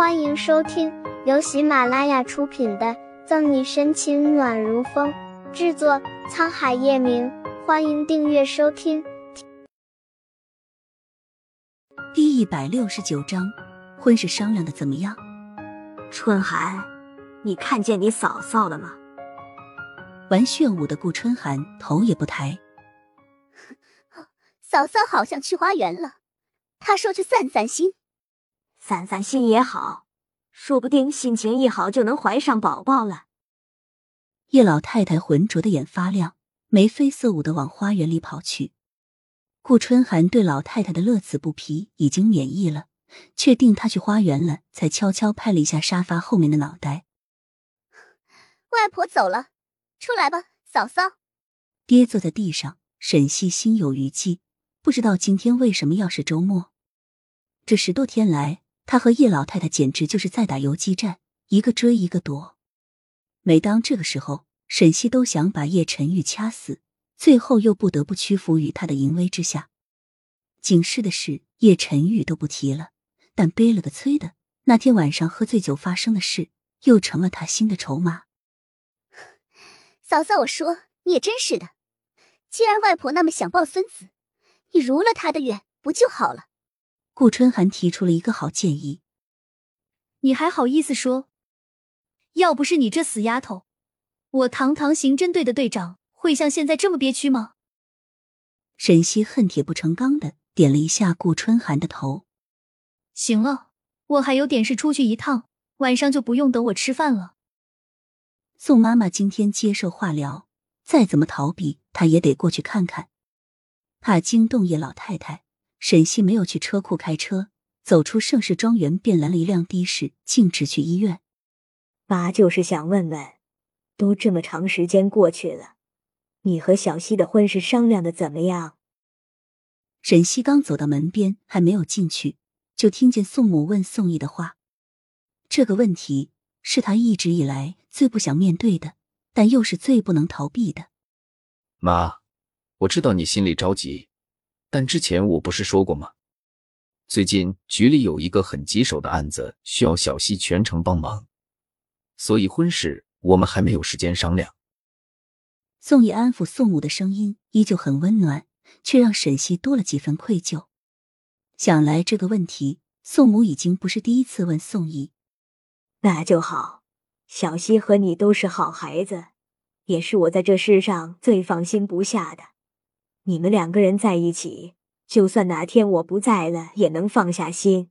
欢迎收听由喜马拉雅出品的《赠你深情暖如风》，制作沧海夜明。欢迎订阅收听。第一百六十九章，婚事商量的怎么样？春寒，你看见你嫂嫂了吗？玩炫舞的顾春寒头也不抬。嫂嫂好像去花园了，她说去散散心。散散心也好，说不定心情一好就能怀上宝宝了。叶老太太浑浊的眼发亮，眉飞色舞的往花园里跑去。顾春寒对老太太的乐此不疲已经免疫了，确定她去花园了，才悄悄拍了一下沙发后面的脑袋。外婆走了，出来吧，嫂嫂。爹坐在地上，沈西心有余悸，不知道今天为什么要是周末。这十多天来。他和叶老太太简直就是在打游击战，一个追一个躲。每当这个时候，沈西都想把叶晨玉掐死，最后又不得不屈服于他的淫威之下。警示的事，叶晨玉都不提了，但背了个催的，那天晚上喝醉酒发生的事，又成了他新的筹码。嫂嫂，我说你也真是的，既然外婆那么想抱孙子，你如了她的愿，不就好了？顾春寒提出了一个好建议，你还好意思说？要不是你这死丫头，我堂堂刑侦队的队长会像现在这么憋屈吗？沈西恨铁不成钢的点了一下顾春寒的头。行了，我还有点事出去一趟，晚上就不用等我吃饭了。宋妈妈今天接受化疗，再怎么逃避，她也得过去看看，怕惊动叶老太太。沈西没有去车库开车，走出盛世庄园，便拦了一辆的士，径直去医院。妈就是想问问，都这么长时间过去了，你和小西的婚事商量的怎么样？沈西刚走到门边，还没有进去，就听见宋母问宋义的话。这个问题是他一直以来最不想面对的，但又是最不能逃避的。妈，我知道你心里着急。但之前我不是说过吗？最近局里有一个很棘手的案子，需要小西全程帮忙，所以婚事我们还没有时间商量。宋义安抚宋母的声音依旧很温暖，却让沈西多了几分愧疚。想来这个问题，宋母已经不是第一次问宋义。那就好，小西和你都是好孩子，也是我在这世上最放心不下的。你们两个人在一起，就算哪天我不在了，也能放下心。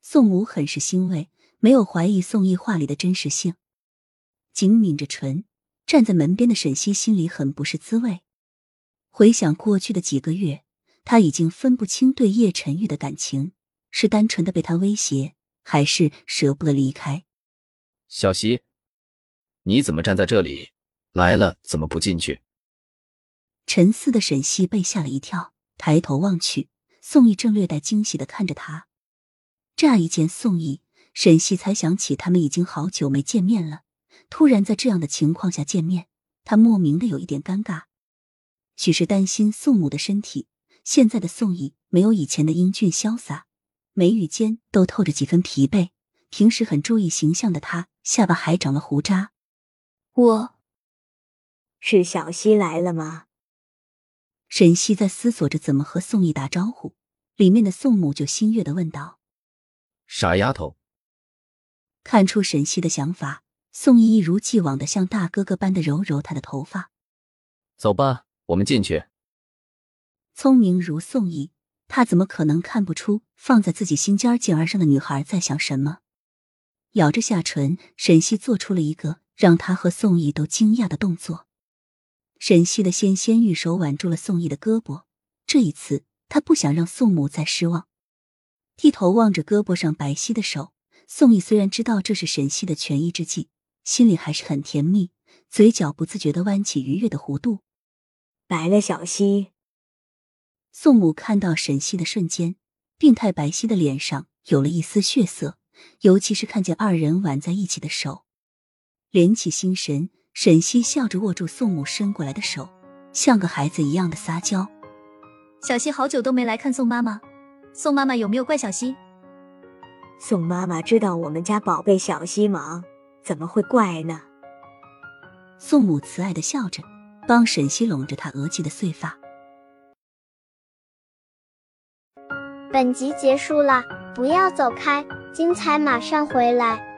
宋母很是欣慰，没有怀疑宋义话里的真实性，紧抿着唇，站在门边的沈西心里很不是滋味。回想过去的几个月，他已经分不清对叶晨玉的感情是单纯的被他威胁，还是舍不得离开。小西，你怎么站在这里？来了怎么不进去？沉思的沈西被吓了一跳，抬头望去，宋义正略带惊喜的看着他。乍一见宋义，沈西才想起他们已经好久没见面了。突然在这样的情况下见面，他莫名的有一点尴尬。许是担心宋母的身体，现在的宋义没有以前的英俊潇洒，眉宇间都透着几分疲惫。平时很注意形象的他，下巴还长了胡渣。我是小西来了吗？沈西在思索着怎么和宋义打招呼，里面的宋母就心悦的问道：“傻丫头。”看出沈西的想法，宋义一如既往的像大哥哥般的揉揉她的头发。走吧，我们进去。聪明如宋义，他怎么可能看不出放在自己心尖尖儿上的女孩在想什么？咬着下唇，沈西做出了一个让他和宋义都惊讶的动作。沈西的纤纤玉手挽住了宋义的胳膊，这一次他不想让宋母再失望。低头望着胳膊上白皙的手，宋义虽然知道这是沈西的权宜之计，心里还是很甜蜜，嘴角不自觉的弯起愉悦的弧度。白了，小溪。宋母看到沈西的瞬间，病态白皙的脸上有了一丝血色，尤其是看见二人挽在一起的手，敛起心神。沈西笑着握住宋母伸过来的手，像个孩子一样的撒娇。小西好久都没来看宋妈妈，宋妈妈有没有怪小西？宋妈妈知道我们家宝贝小西忙，怎么会怪呢？宋母慈爱的笑着，帮沈西拢着她额际的碎发。本集结束了，不要走开，精彩马上回来。